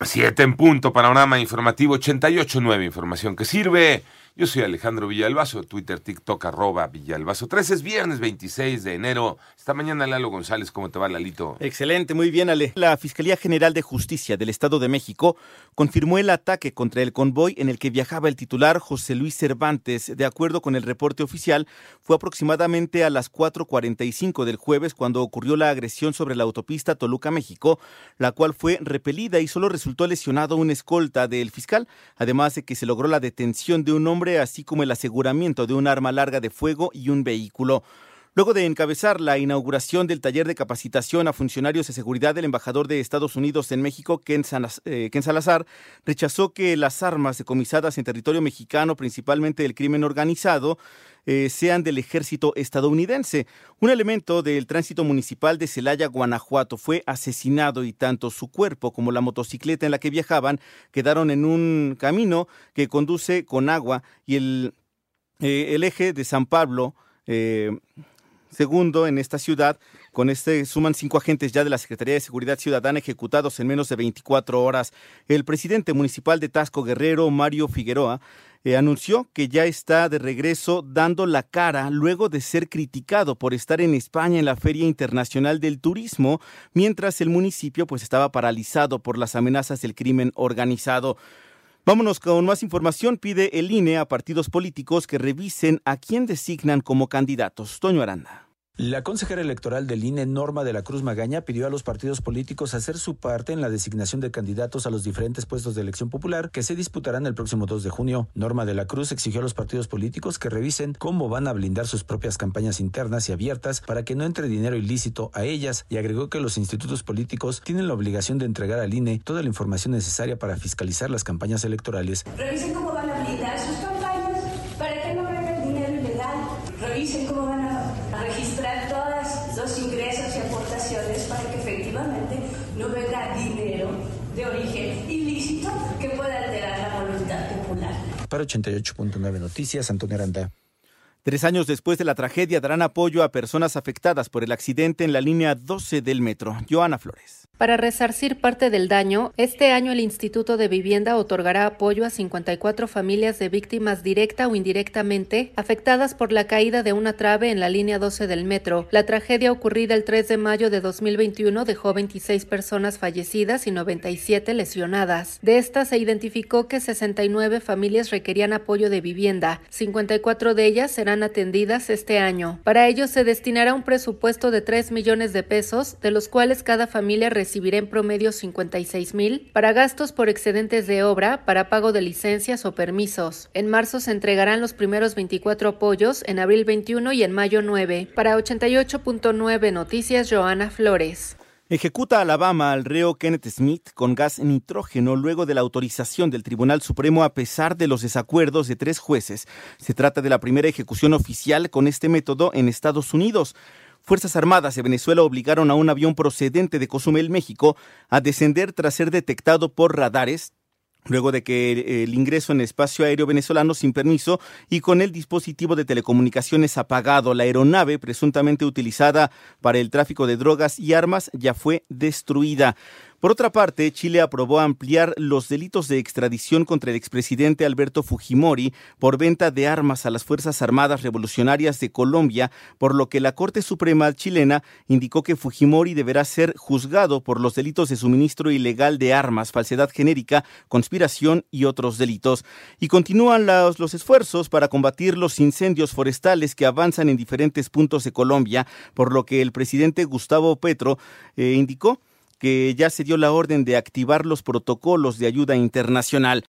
Siete en punto, panorama informativo 88.9, información que sirve. Yo soy Alejandro Villalbazo, Twitter, TikTok, arroba Villalbazo 3. Es viernes 26 de enero. Esta mañana Lalo González, ¿cómo te va, Lalito? Excelente, muy bien, Ale. La Fiscalía General de Justicia del Estado de México confirmó el ataque contra el convoy en el que viajaba el titular José Luis Cervantes. De acuerdo con el reporte oficial, fue aproximadamente a las 4.45 del jueves cuando ocurrió la agresión sobre la autopista Toluca-México, la cual fue repelida y solo resultó lesionado un escolta del fiscal, además de que se logró la detención de un hombre así como el aseguramiento de un arma larga de fuego y un vehículo. Luego de encabezar la inauguración del taller de capacitación a funcionarios de seguridad del embajador de Estados Unidos en México, Ken, eh, Salazar, rechazó que las armas decomisadas en territorio mexicano, principalmente del crimen organizado, eh, sean del ejército estadounidense. Un elemento del tránsito municipal de Celaya, Guanajuato, fue asesinado y tanto su cuerpo como la motocicleta en la que viajaban quedaron en un camino que conduce con agua y el, eh, eje de San Pablo. Segundo en esta ciudad. Con este suman cinco agentes ya de la Secretaría de Seguridad Ciudadana ejecutados en menos de 24 horas. El presidente municipal de Tasco Guerrero, Mario Figueroa, eh, anunció que ya está de regreso dando la cara luego de ser criticado por estar en España en la Feria Internacional del Turismo, mientras el municipio pues estaba paralizado por las amenazas del crimen organizado. Vámonos con más información. Pide el INE a partidos políticos que revisen a quién designan como candidatos. Toño Aranda. La consejera electoral del INE, Norma de la Cruz Magaña, pidió a los partidos políticos hacer su parte en la designación de candidatos a los diferentes puestos de elección popular que se disputarán el próximo 2 de junio. Norma de la Cruz exigió a los partidos políticos que revisen cómo van a blindar sus propias campañas internas y abiertas para que no entre dinero ilícito a ellas y agregó que los institutos políticos tienen la obligación de entregar al INE toda la información necesaria para fiscalizar las campañas electorales. Revisen cómo van a blindar sus campañas para que no venga dinero ilegal. Revisen cómo van a registrar todos los ingresos y aportaciones para que efectivamente no venga dinero de origen ilícito que pueda alterar la voluntad popular. Para 88.9 Noticias, Antonio Aranda. Tres años después de la tragedia darán apoyo a personas afectadas por el accidente en la línea 12 del metro. Joana Flores. Para resarcir parte del daño, este año el Instituto de Vivienda otorgará apoyo a 54 familias de víctimas directa o indirectamente afectadas por la caída de una trave en la línea 12 del metro. La tragedia ocurrida el 3 de mayo de 2021 dejó 26 personas fallecidas y 97 lesionadas. De estas se identificó que 69 familias requerían apoyo de vivienda. 54 de ellas serán atendidas este año. Para ello se destinará un presupuesto de 3 millones de pesos, de los cuales cada familia recibirá en promedio 56 mil para gastos por excedentes de obra, para pago de licencias o permisos. En marzo se entregarán los primeros 24 apoyos, en abril 21 y en mayo 9. Para 88.9 Noticias, Joana Flores. Ejecuta Alabama al reo Kenneth Smith con gas nitrógeno luego de la autorización del Tribunal Supremo a pesar de los desacuerdos de tres jueces. Se trata de la primera ejecución oficial con este método en Estados Unidos. Fuerzas Armadas de Venezuela obligaron a un avión procedente de Cozumel, México, a descender tras ser detectado por radares luego de que el ingreso en espacio aéreo venezolano sin permiso y con el dispositivo de telecomunicaciones apagado. La aeronave, presuntamente utilizada para el tráfico de drogas y armas, ya fue destruida. Por otra parte, Chile aprobó ampliar los delitos de extradición contra el expresidente Alberto Fujimori por venta de armas a las Fuerzas Armadas Revolucionarias de Colombia, por lo que la Corte Suprema chilena indicó que Fujimori deberá ser juzgado por los delitos de suministro ilegal de armas, falsedad genérica, conspiración y otros delitos. Y continúan los, los esfuerzos para combatir los incendios forestales que avanzan en diferentes puntos de Colombia, por lo que el presidente Gustavo Petro eh, indicó que ya se dio la orden de activar los protocolos de ayuda internacional.